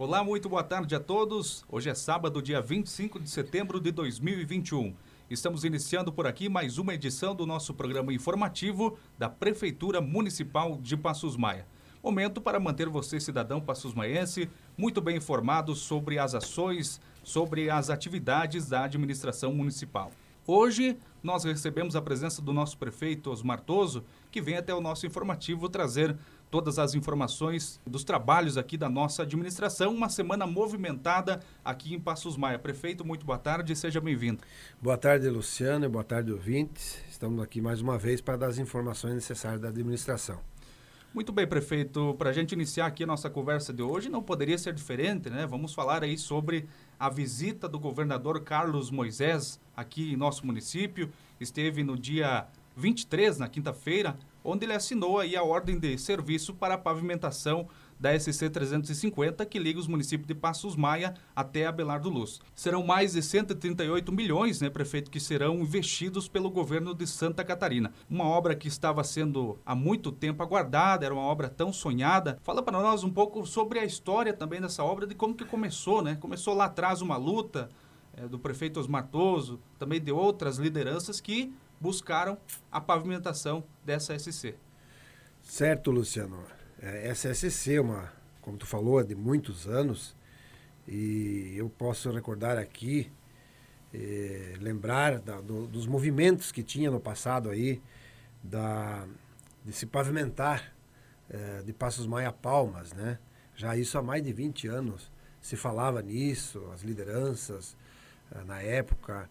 Olá, muito boa tarde a todos. Hoje é sábado, dia 25 de setembro de 2021. Estamos iniciando por aqui mais uma edição do nosso programa informativo da Prefeitura Municipal de Passos Maia. Momento para manter você, cidadão passos-maiense, muito bem informado sobre as ações, sobre as atividades da administração municipal. Hoje nós recebemos a presença do nosso prefeito Osmar Toso, que vem até o nosso informativo trazer todas as informações dos trabalhos aqui da nossa administração. Uma semana movimentada aqui em Passos Maia. Prefeito, muito boa tarde e seja bem-vindo. Boa tarde, Luciano, e boa tarde, ouvintes. Estamos aqui mais uma vez para dar as informações necessárias da administração. Muito bem, prefeito. Para a gente iniciar aqui a nossa conversa de hoje, não poderia ser diferente, né? Vamos falar aí sobre a visita do governador Carlos Moisés aqui em nosso município. Esteve no dia 23, na quinta-feira, onde ele assinou aí a ordem de serviço para a pavimentação da SC 350 que liga os municípios de Passos Maia até Abelardo Luz. Serão mais de 138 milhões, né, prefeito, que serão investidos pelo governo de Santa Catarina. Uma obra que estava sendo há muito tempo aguardada, era uma obra tão sonhada. Fala para nós um pouco sobre a história também dessa obra, de como que começou, né? Começou lá atrás uma luta é, do prefeito Osmar Toso, também de outras lideranças que buscaram a pavimentação dessa SC. Certo, Luciano. É, essa SC é uma, como tu falou, é de muitos anos e eu posso recordar aqui, eh, lembrar da, do, dos movimentos que tinha no passado aí, da, de se pavimentar eh, de Passos Maia Palmas, né? Já isso há mais de 20 anos se falava nisso, as lideranças eh, na época,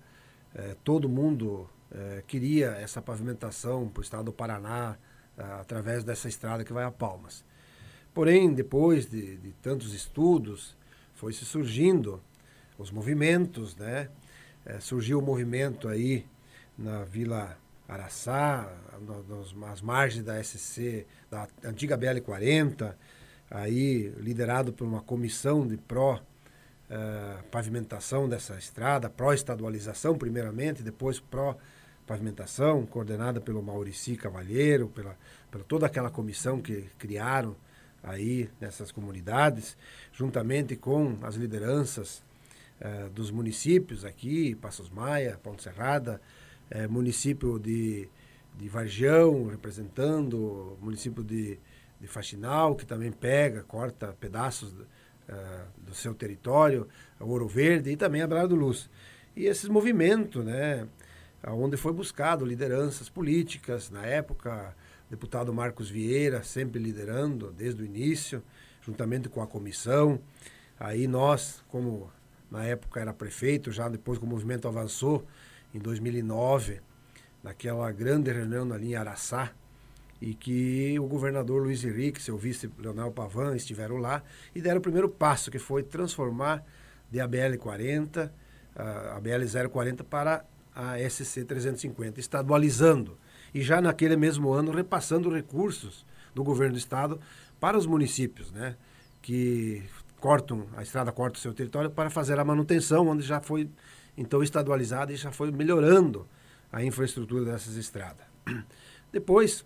todo mundo eh, queria essa pavimentação para o estado do Paraná, eh, através dessa estrada que vai a Palmas. Porém, depois de, de tantos estudos, foi se surgindo os movimentos, né? Eh, surgiu o movimento aí na Vila Araçá, nos, nas margens da SC, da antiga BL-40, aí liderado por uma comissão de pró uh, pavimentação dessa estrada, pró-estadualização primeiramente, depois pró pavimentação, coordenada pelo Maurici Cavalheiro, pela, pela toda aquela comissão que criaram aí nessas comunidades, juntamente com as lideranças eh, dos municípios aqui, Passos Maia, Ponte Serrada, eh, município de, de Varjão, representando, município de, de Faxinal, que também pega, corta pedaços eh, do seu território, Ouro Verde e também a Brado Luz. E esses movimentos, né, onde foi buscado lideranças políticas, na época, deputado Marcos Vieira, sempre liderando desde o início, juntamente com a comissão. Aí nós, como na época era prefeito, já depois que o movimento avançou, em 2009, naquela grande reunião na linha Araçá, e que o governador Luiz Henrique, seu vice Leonel Pavan, estiveram lá e deram o primeiro passo, que foi transformar de ABL 40, a BL 040 para a SC 350, estadualizando e já naquele mesmo ano repassando recursos do governo do estado para os municípios, né, que cortam a estrada corta o seu território para fazer a manutenção, onde já foi então estadualizada e já foi melhorando a infraestrutura dessas estradas. Depois,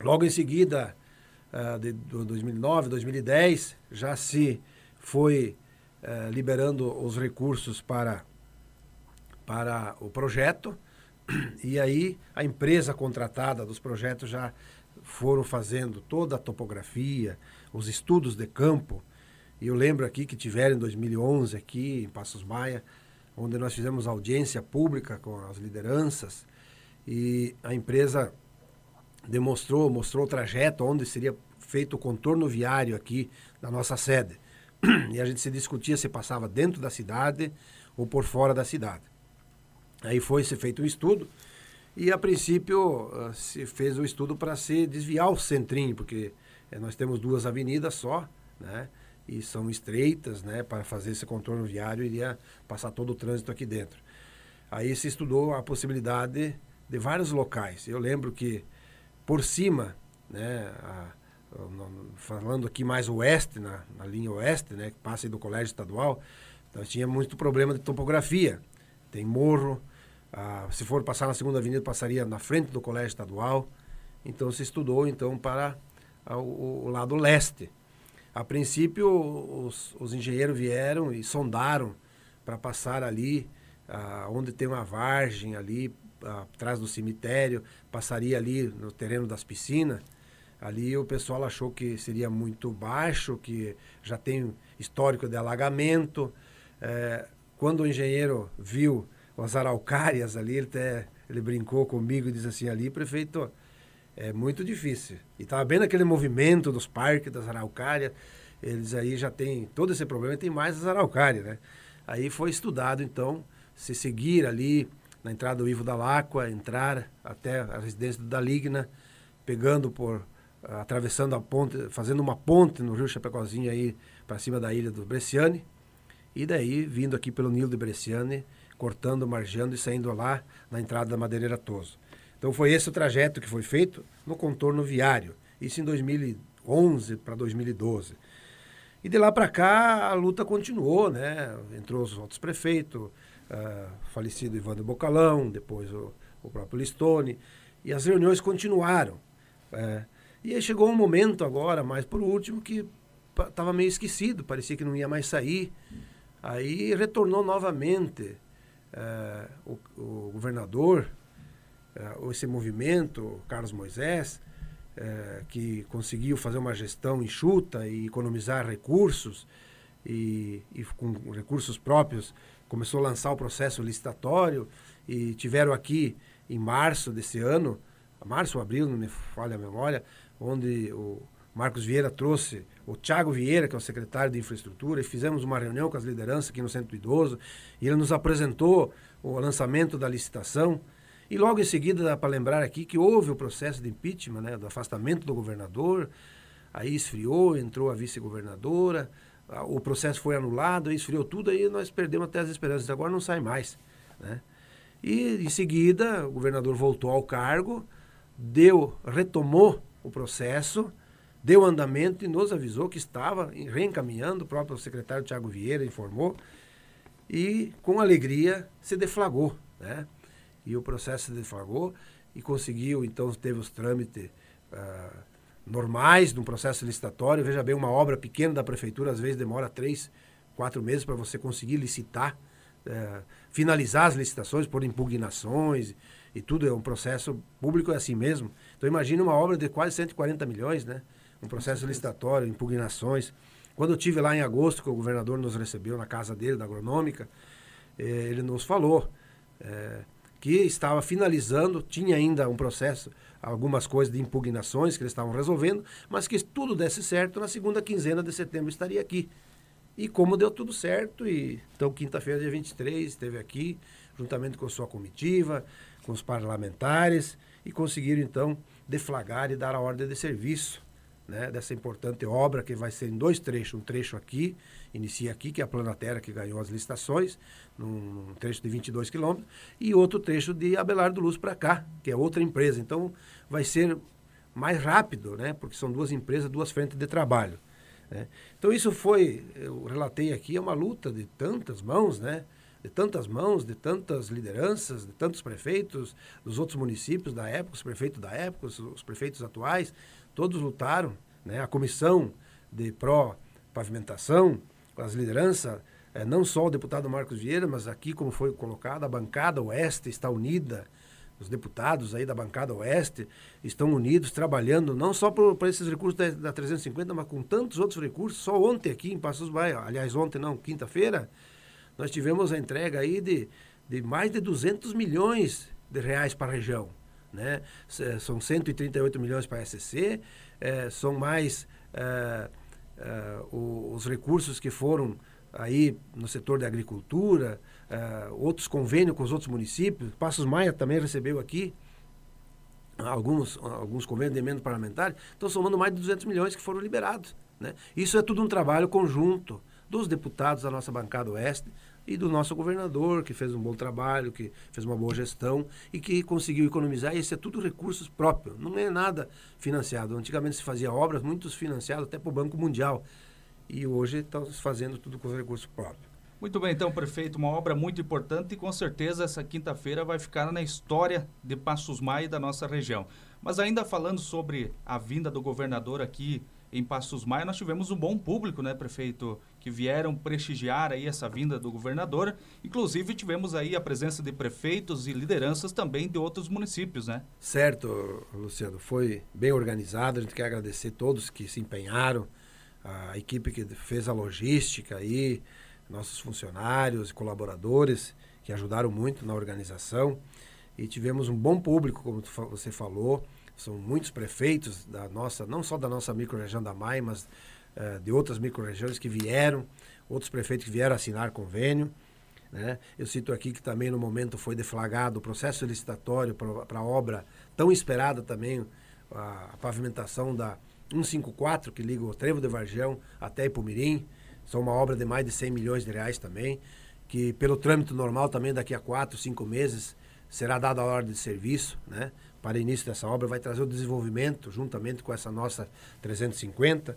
logo em seguida, uh, de, de 2009, 2010, já se foi uh, liberando os recursos para para o projeto e aí a empresa contratada dos projetos já foram fazendo toda a topografia, os estudos de campo. E eu lembro aqui que tiveram em 2011 aqui em Passos Maia, onde nós fizemos audiência pública com as lideranças e a empresa demonstrou, mostrou o trajeto onde seria feito o contorno viário aqui da nossa sede. E a gente se discutia se passava dentro da cidade ou por fora da cidade. Aí foi se feito um estudo e a princípio uh, se fez o estudo para se desviar o centrinho, porque eh, nós temos duas avenidas só, né? E são estreitas, né? Para fazer esse contorno viário iria passar todo o trânsito aqui dentro. Aí se estudou a possibilidade de vários locais. Eu lembro que por cima, né? A, falando aqui mais oeste, na, na linha oeste, né? Que passa do colégio estadual, nós tínhamos muito problema de topografia. Tem morro, ah, se for passar na segunda avenida, passaria na frente do colégio estadual. Então se estudou então para ah, o, o, lado leste. A princípio, os, os engenheiros vieram e sondaram para passar ali, ah, onde tem uma vargem ali, atrás do cemitério, passaria ali no terreno das piscinas. Ali o pessoal achou que seria muito baixo, que já tem histórico de alagamento. É, quando o engenheiro viu as araucárias ali, ele até ele brincou comigo e disse assim, ali, prefeito, é muito difícil. E estava bem naquele movimento dos parques, das araucárias, eles aí já tem todo esse problema, tem mais as araucárias, né? Aí foi estudado, então, se seguir ali na entrada do Ivo da Láqua, entrar até a residência do Daligna, pegando por, atravessando a ponte, fazendo uma ponte no rio Chapecozinho aí para cima da ilha do Bresciane, e daí vindo aqui pelo Nilo de Bresciane, cortando, margeando e saindo lá na entrada da Madeireira Toso. Então foi esse o trajeto que foi feito no contorno viário. Isso em 2011 para 2012. E de lá para cá a luta continuou, né? Entrou os outros prefeitos, uh, falecido Ivandro Bocalão, depois o, o, próprio Listone, e as reuniões continuaram. É, e aí chegou um momento agora, mais por último, que estava meio esquecido, parecia que não ia mais sair. Aí retornou novamente uh, o, o governador, uh, esse movimento, Carlos Moisés, uh, que conseguiu fazer uma gestão enxuta e economizar recursos, e, e, com recursos próprios começou a lançar o processo licitatório, e tiveram aqui em março desse ano, março ou abril, não me falha a memória, onde o Marcos Vieira trouxe o Tiago Vieira, que é o secretário de infraestrutura, e fizemos uma reunião com as lideranças aqui no Centro Idoso, e ele nos apresentou o lançamento da licitação. E logo em seguida, dá para lembrar aqui que houve o processo de impeachment, né, do afastamento do governador, aí esfriou, entrou a vice-governadora, o processo foi anulado, aí esfriou tudo, aí nós perdemos até as esperanças, agora não sai mais. Né? E em seguida, o governador voltou ao cargo, deu, retomou o processo, deu andamento e nos avisou que estava reencaminhando, o próprio secretário Tiago Vieira informou, e com alegria se deflagrou, né? E o processo se deflagrou e conseguiu, então teve os trâmites uh, normais de um processo licitatório. Veja bem, uma obra pequena da prefeitura às vezes demora três, quatro meses para você conseguir licitar, uh, finalizar as licitações por impugnações e tudo. É um processo público é assim mesmo. Então imagine uma obra de quase 140 milhões, né? Um processo licitatório, impugnações. Quando eu tive lá em agosto, que o governador nos recebeu na casa dele, da agronômica, eh, ele nos falou eh, que estava finalizando, tinha ainda um processo, algumas coisas de impugnações que eles estavam resolvendo, mas que tudo desse certo, na segunda quinzena de setembro estaria aqui. E como deu tudo certo, e então quinta-feira, dia 23, esteve aqui, juntamente com sua comitiva, com os parlamentares, e conseguiram então deflagrar e dar a ordem de serviço né, dessa importante obra que vai ser em dois trechos. Um trecho aqui, inicia aqui, que é a Planatera que ganhou as licitações, num, num trecho de 22 quilômetros, e outro trecho de Abelardo Luz para cá, que é outra empresa. Então vai ser mais rápido, né, porque são duas empresas, duas frentes de trabalho. Né. Então isso foi, eu relatei aqui, é uma luta de tantas mãos, né? De tantas mãos, de tantas lideranças, de tantos prefeitos dos outros municípios da época, os prefeitos da época, os, os prefeitos atuais, todos lutaram, né? A comissão de pró-pavimentação, as lideranças, é, não só o deputado Marcos Vieira, mas aqui, como foi colocado, a bancada oeste está unida, os deputados aí da bancada oeste estão unidos, trabalhando não só por esses recursos da, da, 350, mas com tantos outros recursos. Só ontem aqui em Passos Baia, aliás, ontem não, quinta-feira, nós tivemos a entrega aí de, de mais de 200 milhões de reais para a região. Né? São 138 milhões para a SCC, é, são mais é, é, os recursos que foram aí no setor da agricultura, outros convênios com os outros municípios. Passos Maia também recebeu aqui alguns, alguns convênios de emenda parlamentar. Estão somando mais de 200 milhões que foram liberados. Né? Isso é tudo um trabalho conjunto dos deputados da nossa bancada oeste, e do nosso governador, que fez um bom trabalho, que fez uma boa gestão e que conseguiu economizar. Isso é tudo recursos próprios, não é nada financiado. Antigamente se fazia obras, muitos financiados até para o Banco Mundial. E hoje estamos fazendo tudo com recursos próprios. Muito bem, então, prefeito, uma obra muito importante e com certeza essa quinta-feira vai ficar na história de Passos Maia e da nossa região. Mas ainda falando sobre a vinda do governador aqui em Passos Maia, nós tivemos um bom público, né, prefeito, que vieram prestigiar aí essa vinda do governador. Inclusive, tivemos aí a presença de prefeitos e lideranças também de outros municípios, né? Certo, Luciano. Foi bem organizado. A gente quer agradecer todos que se empenharam, a equipe que fez a logística aí, nossos funcionários e colaboradores que ajudaram muito na organização. E tivemos um bom público, como você falou. São muitos prefeitos da nossa, não só da nossa microrregião da MAI, mas uh, de outras microrregiões que vieram, outros prefeitos que vieram assinar convênio. Né? Eu cito aqui que também no momento foi deflagrado o processo licitatório para a obra tão esperada também, a, a, pavimentação da 154, que liga o Trevo de Vargião até Ipumirim. São uma obra de mais de 100 milhões de reais também, que pelo trâmite normal também daqui a quatro, cinco meses será dada a ordem de serviço, né? Para início dessa obra, vai trazer o desenvolvimento, juntamente com essa nossa 350,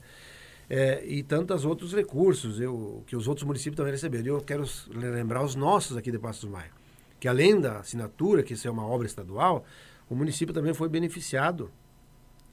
é, e tantos outros recursos eu, que os outros municípios também receberam. Eu quero lembrar os nossos aqui de Passos Maia, que além da assinatura, que isso é uma obra estadual, o município também foi beneficiado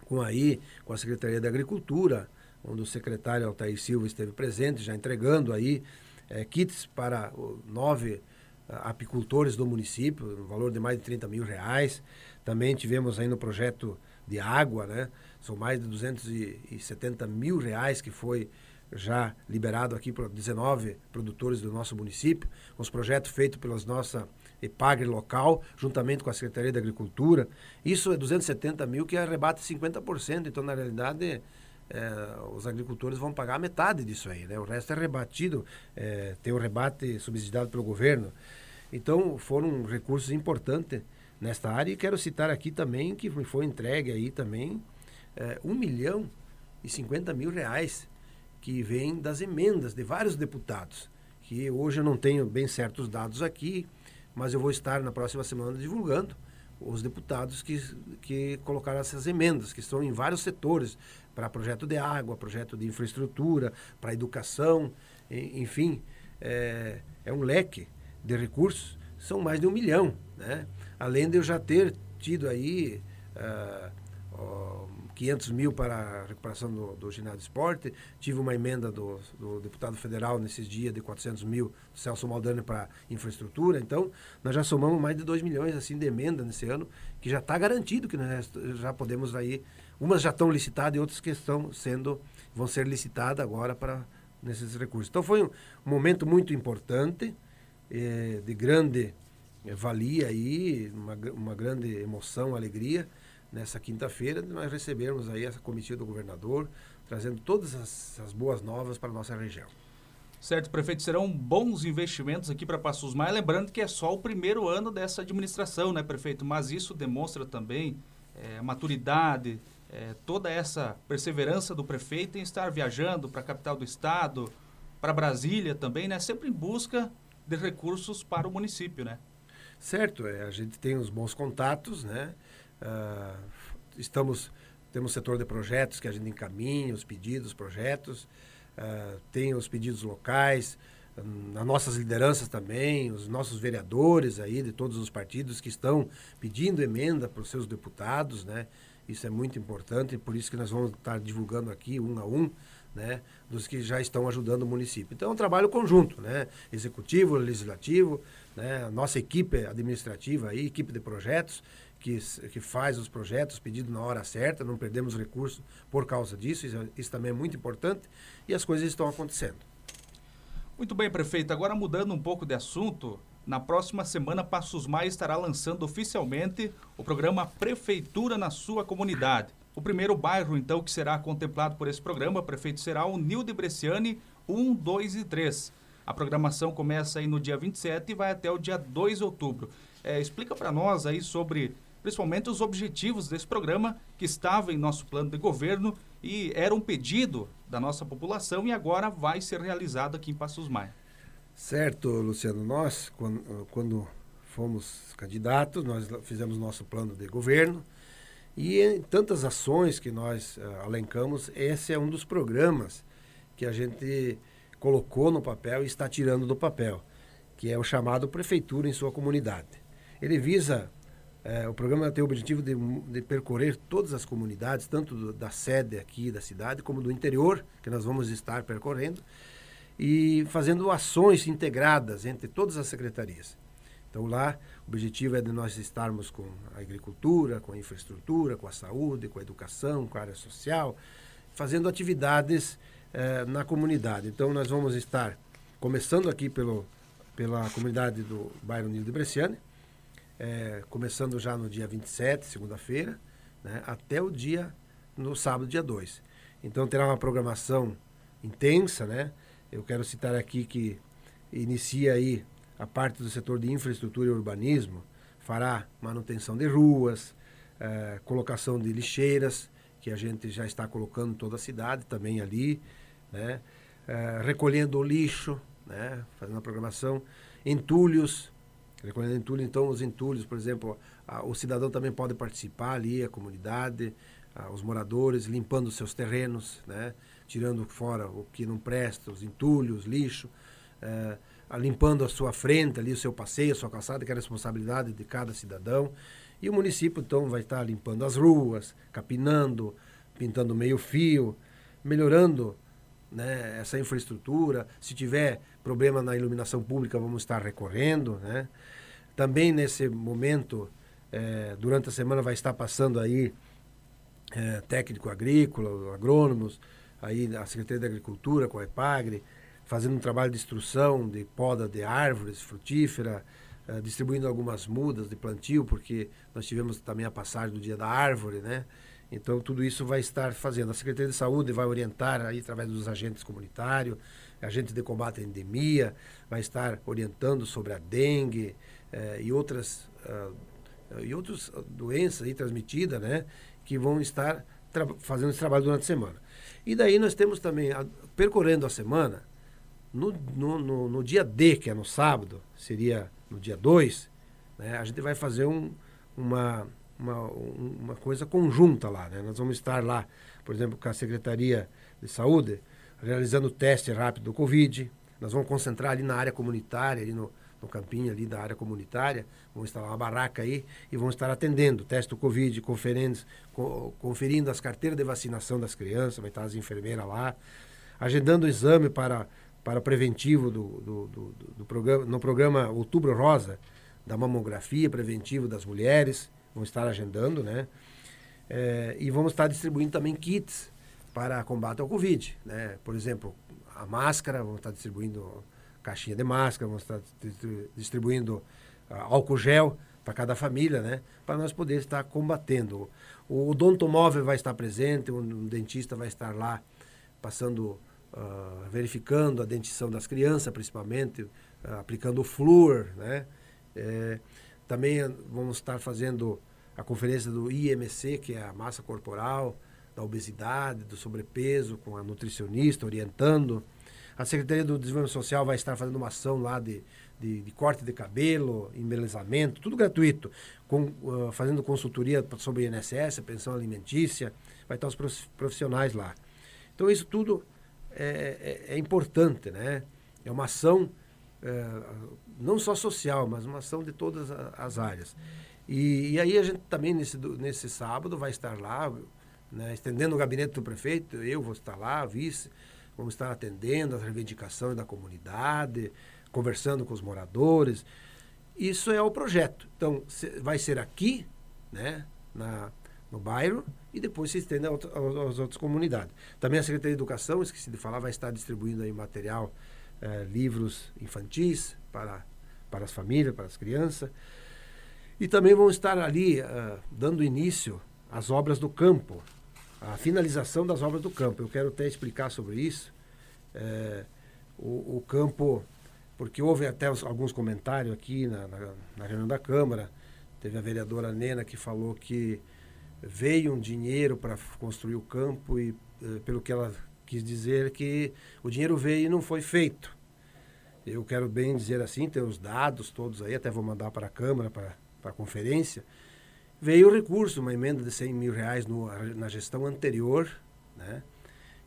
com aí, com a Secretaria da Agricultura, onde o secretário Altair Silva esteve presente, já entregando aí é, kits para nove apicultores do município, no valor de mais de 30 mil reais. Também tivemos aí no projeto de água, né? São mais de 270 mil reais que foi já liberado aqui para 19 produtores do nosso município, os projetos feitos pelas nossa EPAGRE local, juntamente com a Secretaria da Agricultura. Isso é 270 mil que arrebate 50%, então na realidade é, os agricultores vão pagar metade disso aí, né? O resto é rebatido, é, tem o rebate subsidiado pelo governo. Então foram recursos importantes nesta área. E quero citar aqui também que foi entregue aí também é, 1 milhão e 50 mil reais que vem das emendas de vários deputados. Que hoje eu não tenho bem certos dados aqui, mas eu vou estar na próxima semana divulgando os deputados que, que colocaram essas emendas, que estão em vários setores, para projeto de água, projeto de infraestrutura, para educação, enfim, é, é um leque de recursos, são mais de um milhão, né? Além de eu já ter tido aí uh, uh, 500 mil para a recuperação do, do ginásio de esporte, tive uma emenda do, do, deputado federal nesses dias de 400 mil, Celso Maldani, para infraestrutura. Então, nós já somamos mais de 2 milhões assim, de emenda nesse ano, que já está garantido que nós já podemos aí. Umas já estão licitadas e outras que estão sendo, vão ser licitadas agora para nesses recursos. Então, foi um momento muito importante, eh, de grande valia aí uma, uma grande emoção, alegria nessa quinta-feira nós recebermos aí essa comitiva do governador trazendo todas as, as boas novas para a nossa região. Certo, prefeito, serão bons investimentos aqui para Passos Maia, lembrando que é só o primeiro ano dessa administração, né, prefeito? Mas isso demonstra também é, maturidade, é, toda essa perseverança do prefeito em estar viajando para a capital do estado, para Brasília também, né, sempre em busca de recursos para o município, né? Certo, é, a gente tem os bons contatos, né? Uh, estamos, temos setor de projetos que a gente encaminha, os pedidos, projetos, uh, tem os pedidos locais, um, as nossas lideranças também, os nossos vereadores aí de todos os partidos que estão pedindo emenda para os seus deputados, né? Isso é muito importante, por isso que nós vamos estar divulgando aqui um a um, né, dos que já estão ajudando o município. Então é um trabalho conjunto, né, executivo, legislativo, né, a nossa equipe administrativa aí, equipe de projetos, que, que faz os projetos pedidos na hora certa, não perdemos recursos por causa disso, isso, isso também é muito importante, e as coisas estão acontecendo. Muito bem, prefeito. Agora mudando um pouco de assunto, na próxima semana, Passos Maia estará lançando oficialmente o programa Prefeitura na sua comunidade. O primeiro bairro, então, que será contemplado por esse programa, prefeito, será o Nilde Bresciani 1, 2 e 3. A programação começa aí no dia 27 e vai até o dia 2 de outubro. É, explica para nós aí sobre, principalmente, os objetivos desse programa que estava em nosso plano de governo e era um pedido da nossa população e agora vai ser realizado aqui em Passos Maia. Certo, Luciano. Nós, quando, quando fomos candidatos, nós fizemos nosso plano de governo, e em tantas ações que nós uh, alencamos, esse é um dos programas que a gente colocou no papel e está tirando do papel, que é o chamado Prefeitura em sua comunidade. Ele visa É, o programa tem o objetivo de, de, percorrer todas as comunidades, tanto do, da sede aqui da cidade, como do interior, que nós vamos estar percorrendo, e fazendo ações integradas entre todas as secretarias. Então lá o objetivo é de nós estarmos com a agricultura, com a infraestrutura, com a saúde, com a educação, com a área social, fazendo atividades eh, na comunidade. Então nós vamos estar começando aqui pelo, pela comunidade do bairro Nilo de Bresciane, eh, começando já no dia 27, segunda-feira, né, até o dia, no sábado, dia 2. Então terá uma programação intensa, né? Eu quero citar aqui que inicia aí a parte do setor de infraestrutura e urbanismo fará manutenção de ruas, eh, colocação de lixeiras, que a gente já está colocando toda a cidade, também ali, né? Eh, recolhendo lixo, né? fazendo a programação, entulhos, recolhendo entulho, então os entulhos, por exemplo, a, o cidadão também pode participar ali, a comunidade, a, os moradores, limpando seus terrenos, né? tirando fora o que não presta, os entulhos, lixo, eh, limpando a sua frente ali, o seu passeio, a sua calçada, que é a responsabilidade de cada cidadão. E o município, então, vai estar limpando as ruas, capinando, pintando meio fio, melhorando né, essa infraestrutura. Se tiver problema na iluminação pública, vamos estar recorrendo. Né? Também nesse momento, é, durante a semana, vai estar passando aí é, técnico agrícola, agrônomos, aí a Secretaria da Agricultura com a EPAGRE, fazendo um trabalho de instrução, de poda de árvores frutífera, uh, distribuindo algumas mudas de plantio, porque nós tivemos também a passagem do Dia da Árvore, né? Então, tudo isso vai estar fazendo. A Secretaria de Saúde vai orientar aí através dos agentes comunitários, agentes de combate à endemia, vai estar orientando sobre a dengue eh, e outras uh, e outras doenças transmitidas, né? Que vão estar fazendo esse trabalho durante a semana. E daí nós temos também, a, percorrendo a semana, no, no, no, no, dia D, que é no sábado, seria no dia 2, né, a gente vai fazer um, uma, uma, uma coisa conjunta lá. Né? Nós vamos estar lá, por exemplo, com a Secretaria de Saúde, realizando teste rápido do Covid. Nós vamos concentrar ali na área comunitária, ali no, no campinho ali da área comunitária, vamos instalar uma barraca aí e vamos estar atendendo teste do Covid, conferindo, co, conferindo as carteiras de vacinação das crianças, vai estar as enfermeiras lá, agendando o exame para para preventivo do, do, do, do, programa, no programa Outubro Rosa, da mamografia preventivo das mulheres, vamos estar agendando, né? É, e vamos estar distribuindo também kits para combate ao Covid, né? Por exemplo, a máscara, vamos estar distribuindo caixinha de máscara, vamos estar distribuindo uh, álcool gel para cada família, né? Para nós poder estar combatendo. O odontomóvel vai estar presente, um dentista vai estar lá passando uh, verificando a dentição das crianças, principalmente, uh, aplicando flúor, né? É, também vamos estar fazendo a conferência do IMC, que é a massa corporal, da obesidade, do sobrepeso, com a nutricionista orientando. A Secretaria do Desenvolvimento Social vai estar fazendo uma ação lá de, de, de corte de cabelo, embelezamento, tudo gratuito, com, uh, fazendo consultoria sobre INSS, pensão alimentícia, vai estar os profissionais lá. Então, isso tudo é, é, é importante, né? É uma ação é, não só social, mas uma ação de todas as áreas. E, e aí a gente também nesse, nesse sábado vai estar lá, né, estendendo o gabinete do prefeito, eu vou estar lá, vice, vamos estar atendendo as reivindicações da comunidade, conversando com os moradores. Isso é o projeto. Então, vai ser aqui, né, na, no bairro, e depois se estende às outras comunidades. Também a Secretaria de Educação, esqueci de falar, vai estar distribuindo aí material, eh, livros infantis para, para as famílias, para as crianças. E também vão estar ali uh, dando início às obras do campo, a finalização das obras do campo. Eu quero até explicar sobre isso. Eh, o, o, campo, porque houve até os, alguns comentários aqui na, na, na reunião da Câmara, teve a vereadora Nena que falou que veio um dinheiro para construir o campo e, pelo que ela quis dizer, que o dinheiro veio e não foi feito. Eu quero bem dizer assim, ter os dados todos aí, até vou mandar para a Câmara, para, para a conferência. Veio o recurso, uma emenda de 100 mil reais no, na gestão anterior, né?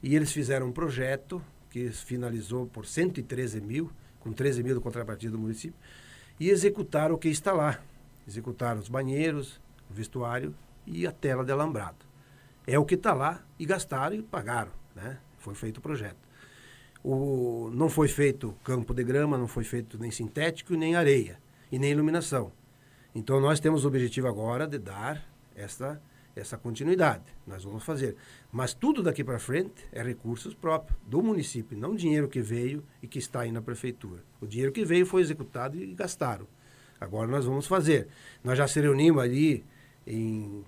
E eles fizeram um projeto que finalizou por 113 mil, com 13 mil do contrapartida do município, e executaram o que está lá. executaram os banheiros, o vestuário e a tela de alambrado. É o que está lá e gastaram e pagaram, né? Foi feito o projeto. O, não foi feito campo de grama, não foi feito nem sintético, nem areia e nem iluminação. Então nós temos o objetivo agora de dar essa essa continuidade. Nós vamos fazer. Mas tudo daqui para frente é recursos próprios do município, não dinheiro que veio e que está aí na prefeitura. O dinheiro que veio foi executado e gastaram. Agora nós vamos fazer. Nós já se reunimos ali em,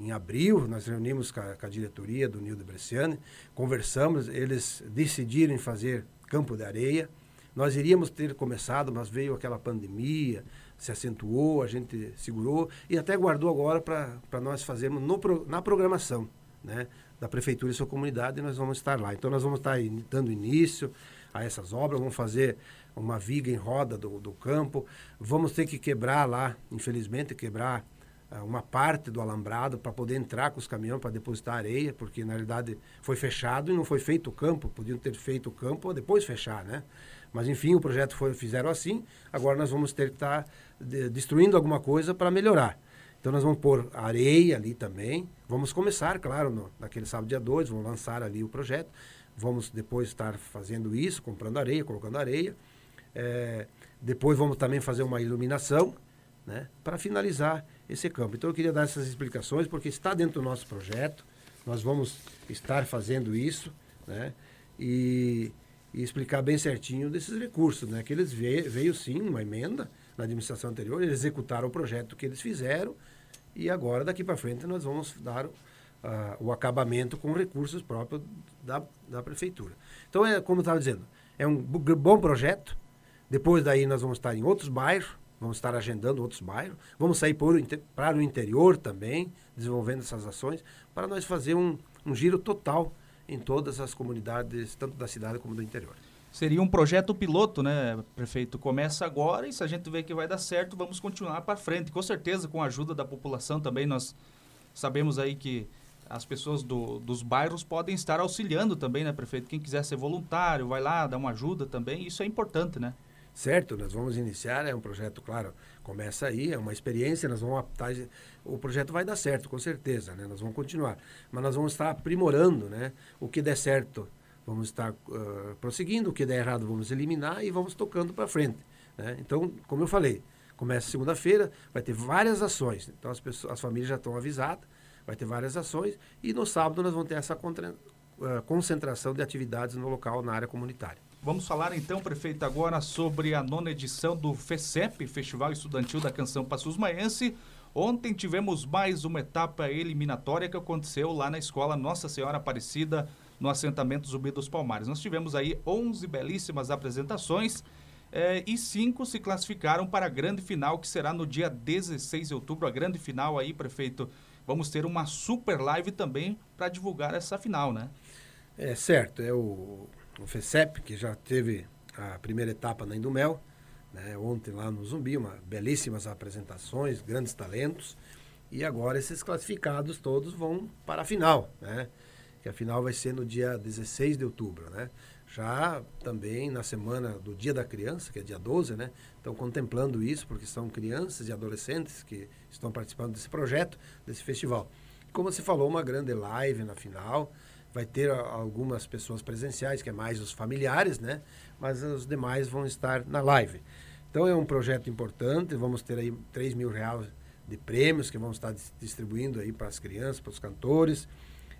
em, abril, nós reunimos com a, com a diretoria do Nildo Bresciani, conversamos, eles decidiram fazer campo de areia. Nós iríamos ter começado, mas veio aquela pandemia, se acentuou, a gente segurou e até guardou agora para nós fazermos no, na programação né, da Prefeitura e sua comunidade nós vamos estar lá. Então nós vamos estar dando início a essas obras, vamos fazer uma viga em roda do, do campo, vamos ter que quebrar lá, infelizmente, quebrar uma parte do alambrado para poder entrar com os caminhões para depositar areia, porque na realidade foi fechado e não foi feito o campo, podiam ter feito o campo depois fechar, né? Mas enfim, o projeto foi fizeram assim, agora nós vamos ter que estar tá de, destruindo alguma coisa para melhorar. Então nós vamos pôr areia ali também. Vamos começar, claro, no, naquele sábado dia 2, vamos lançar ali o projeto. Vamos depois estar fazendo isso, comprando areia, colocando areia. É, depois vamos também fazer uma iluminação, né, para finalizar esse campo. Então eu queria dar essas explicações porque está dentro do nosso projeto. Nós vamos estar fazendo isso, né? E, e explicar bem certinho desses recursos, né? Que eles veio, veio sim uma emenda na administração anterior, eles executaram o projeto que eles fizeram e agora, daqui para frente, nós vamos dar uh, o acabamento com recursos próprios da, da prefeitura. Então, é como eu estava dizendo, é um bom projeto. Depois daí nós vamos estar em outros bairros, vamos estar agendando outros bairros, vamos sair para o interior também, desenvolvendo essas ações, para nós fazer um, um giro total em todas as comunidades, tanto da cidade como do interior. Seria um projeto piloto, né, prefeito? Começa agora e se a gente vê que vai dar certo, vamos continuar para frente. Com certeza, com a ajuda da população também, nós sabemos aí que as pessoas do, dos bairros podem estar auxiliando também, né, prefeito? Quem quiser ser voluntário, vai lá, dá uma ajuda também, isso é importante, né? Certo, nós vamos iniciar, é um projeto, claro, começa aí, é uma experiência, nós vamos adaptar, o projeto vai dar certo, com certeza, né? Nós vamos continuar, mas nós vamos estar aprimorando, né? O que der certo vamos estar uh, prosseguindo, o que der errado vamos eliminar e vamos tocando para frente. Né? Então, como eu falei, começa segunda-feira, vai ter várias ações. Então, as, pessoas, as famílias já estão avisadas, vai ter várias ações e no sábado nós vamos ter essa contra, uh, concentração de atividades no local, na área comunitária. Vamos falar então, prefeito, agora sobre a nona edição do FECEP, Festival Estudantil da Canção Passos Maense. Ontem tivemos mais uma etapa eliminatória que aconteceu lá na escola Nossa Senhora Aparecida, no assentamento Zumbi dos Palmares. Nós tivemos aí 11 belíssimas apresentações eh, e cinco se classificaram para a grande final, que será no dia 16 de outubro. A grande final aí, prefeito, vamos ter uma super live também para divulgar essa final, né? É certo, é o, o FECEP, que já teve a primeira etapa na Indumel, né, ontem lá no Zumbi, uma belíssimas apresentações, grandes talentos, e agora esses classificados todos vão para a final, né? que a final vai ser no dia 16 de outubro, né? Já também na semana do Dia da Criança, que é dia 12, né? Estão contemplando isso, porque são crianças e adolescentes que estão participando desse projeto, desse festival. Como você falou, uma grande live na final, vai ter algumas pessoas presenciais, que é mais os familiares, né? Mas os demais vão estar na live. Então é um projeto importante, vamos ter aí 3 mil reais de prêmios que vamos estar distribuindo aí para as crianças, para os cantores.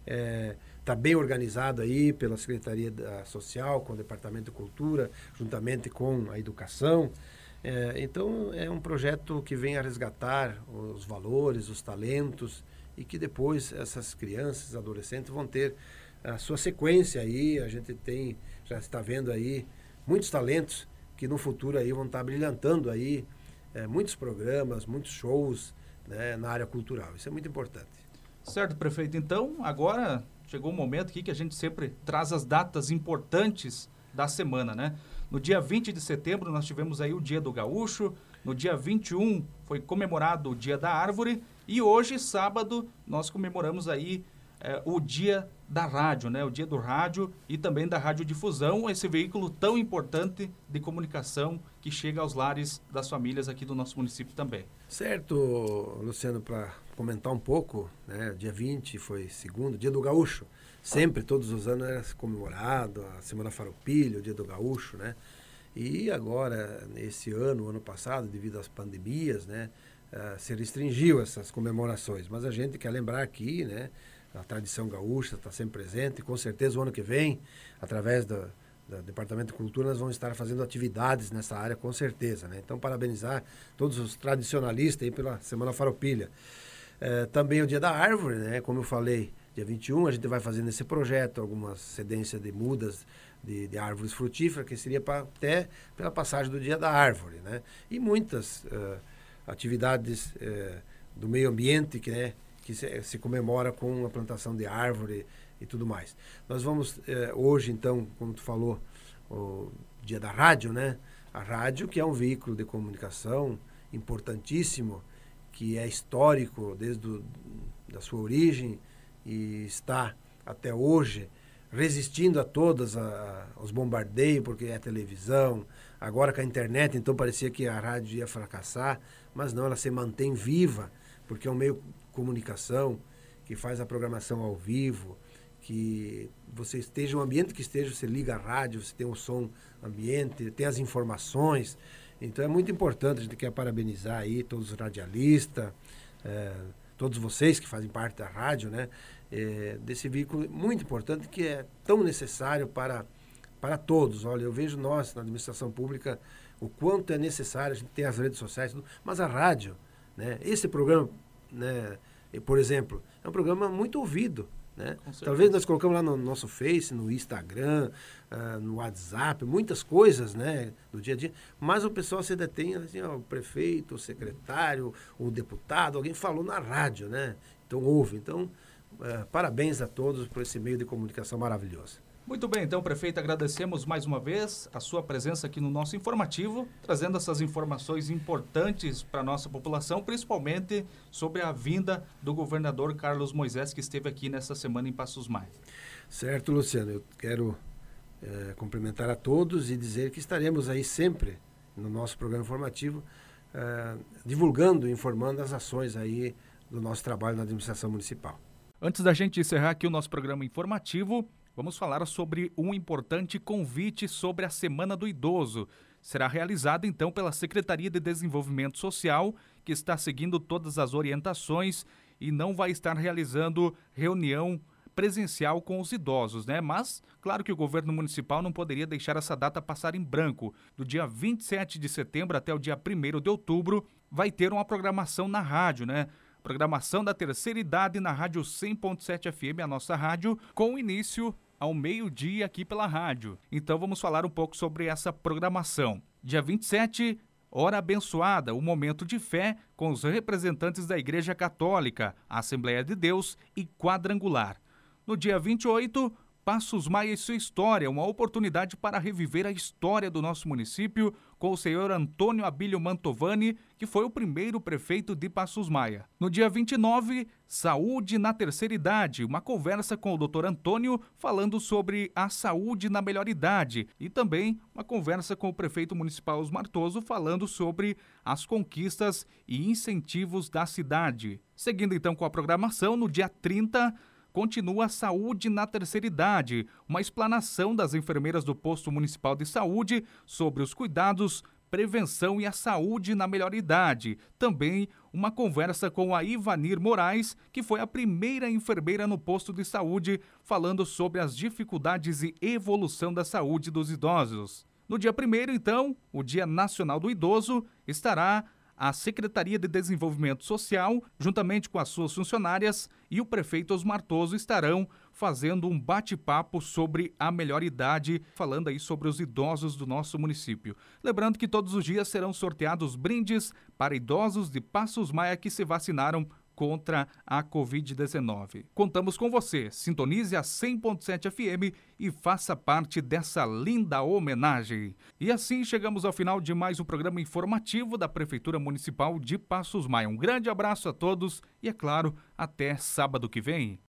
É, está bem organizado aí pela Secretaria Social, com o Departamento de Cultura, juntamente com a Educação. É, então, é um projeto que vem a resgatar os valores, os talentos e que depois essas crianças, adolescentes vão ter a sua sequência aí. A gente tem, já está vendo aí muitos talentos que no futuro aí vão estar brilhantando aí é, muitos programas, muitos shows né, na área cultural. Isso é muito importante. Certo, prefeito. Então, agora chegou o momento aqui que a gente sempre traz as datas importantes da semana, né? No dia 20 de setembro nós tivemos aí o Dia do Gaúcho, no dia 21 foi comemorado o Dia da Árvore e hoje, sábado, nós comemoramos aí é, o Dia da rádio, né? O dia do rádio e também da radiodifusão, esse veículo tão importante de comunicação que chega aos lares das famílias aqui do nosso município também. Certo, Luciano, para comentar um pouco, né? Dia 20 foi segundo, dia do gaúcho. Sempre, todos os anos era comemorado, a Semana Farroupilha, o dia do gaúcho, né? E agora, nesse ano, ano passado, devido às pandemias, né? Uh, se restringiu essas comemorações. Mas a gente quer lembrar aqui, né? A tradição gaúcha está sempre presente. E com certeza, o ano que vem, através do, do Departamento de Cultura, nós vamos estar fazendo atividades nessa área, com certeza. Né? Então, parabenizar todos os tradicionalistas aí pela Semana Faropilha. Uh, também o Dia da Árvore, né? Como eu falei, dia 21 a gente vai fazendo esse projeto, algumas cedências de mudas de, de árvores frutíferas, que seria pra, até pela passagem do Dia da Árvore. Né? E muitas uh, atividades uh, do meio ambiente que, né, que se, se, comemora com a plantação de árvore e tudo mais. Nós vamos, uh, hoje, então, como tu falou, o Dia da Rádio, né? A rádio, que é um veículo de comunicação importantíssimo, que é histórico desde a da sua origem e está até hoje resistindo a todos a, os bombardeios, porque é televisão, agora com a internet, então parecia que a rádio ia fracassar, mas não, ela se mantém viva, porque é um meio de comunicação que faz a programação ao vivo, que você esteja, um ambiente que esteja, você liga a rádio, você tem o som ambiente, tem as informações. Então é muito importante, a gente quer parabenizar aí todos os radialistas, é, todos vocês que fazem parte da rádio, né? É, desse veículo muito importante que é tão necessário para, para todos. Olha, eu vejo nós, na administração pública, o quanto é necessário, a gente tem as redes sociais, mas a rádio, né? Esse programa, né? por exemplo, é um programa muito ouvido. Né? Talvez nós colocamos lá no nosso Face, no Instagram, uh, no WhatsApp, muitas coisas né, do dia a dia, mas o pessoal se detém, assim, ó, o prefeito, o secretário, o deputado, alguém falou na rádio, né? Então ouve. Então, uh, parabéns a todos por esse meio de comunicação maravilhoso. Muito bem, então, prefeito, agradecemos mais uma vez a sua presença aqui no nosso informativo, trazendo essas informações importantes para a nossa população, principalmente sobre a vinda do governador Carlos Moisés, que esteve aqui nessa semana em Passos Maia. Certo, Luciano. Eu quero é, cumprimentar a todos e dizer que estaremos aí sempre no nosso programa informativo, é, divulgando, informando as ações aí do nosso trabalho na administração municipal. Antes da gente encerrar aqui o nosso programa informativo, vamos falar sobre um importante convite sobre a Semana do Idoso. Será realizado então pela Secretaria de Desenvolvimento Social, que está seguindo todas as orientações e não vai estar realizando reunião presencial com os idosos, né? Mas, claro que o governo municipal não poderia deixar essa data passar em branco. Do dia 27 de setembro até o dia 1 de outubro, vai ter uma programação na rádio, né? Programação da terceira idade na Rádio 100.7 FM, a nossa rádio, com início ao meio-dia aqui pela rádio. Então vamos falar um pouco sobre essa programação. Dia 27, Hora Abençoada, o momento de fé com os representantes da Igreja Católica, Assembleia de Deus e Quadrangular. No dia 28, Passos Maia e sua história, uma oportunidade para reviver a história do nosso município com o senhor Antônio Abílio Mantovani, que foi o primeiro prefeito de Passos Maia. No dia 29, Saúde na Terceira Idade, uma conversa com o Dr. Antônio falando sobre a saúde na melhor idade e também uma conversa com o prefeito municipal Osmartoso falando sobre as conquistas e incentivos da cidade. Seguindo então com a programação, no dia 30, continua a saúde na terceira idade, uma explanação das enfermeiras do posto municipal de saúde sobre os cuidados, prevenção e a saúde na melhor idade. Também uma conversa com a Ivanir Moraes, que foi a primeira enfermeira no posto de saúde, falando sobre as dificuldades e evolução da saúde dos idosos. No dia 1 então, o Dia Nacional do Idoso, estará a Secretaria de Desenvolvimento Social, juntamente com as suas funcionárias, e o prefeito Osmartoso estarão fazendo um bate-papo sobre a melhor idade, falando aí sobre os idosos do nosso município. Lembrando que todos os dias serão sorteados brindes para idosos de Passos Maia que se vacinaram contra a Covid-19. Contamos com você. Sintonize a 100.7 FM e faça parte dessa linda homenagem. E assim chegamos ao final de mais um programa informativo da Prefeitura Municipal de Passos Maia. Um grande abraço a todos e, é claro, até sábado que vem.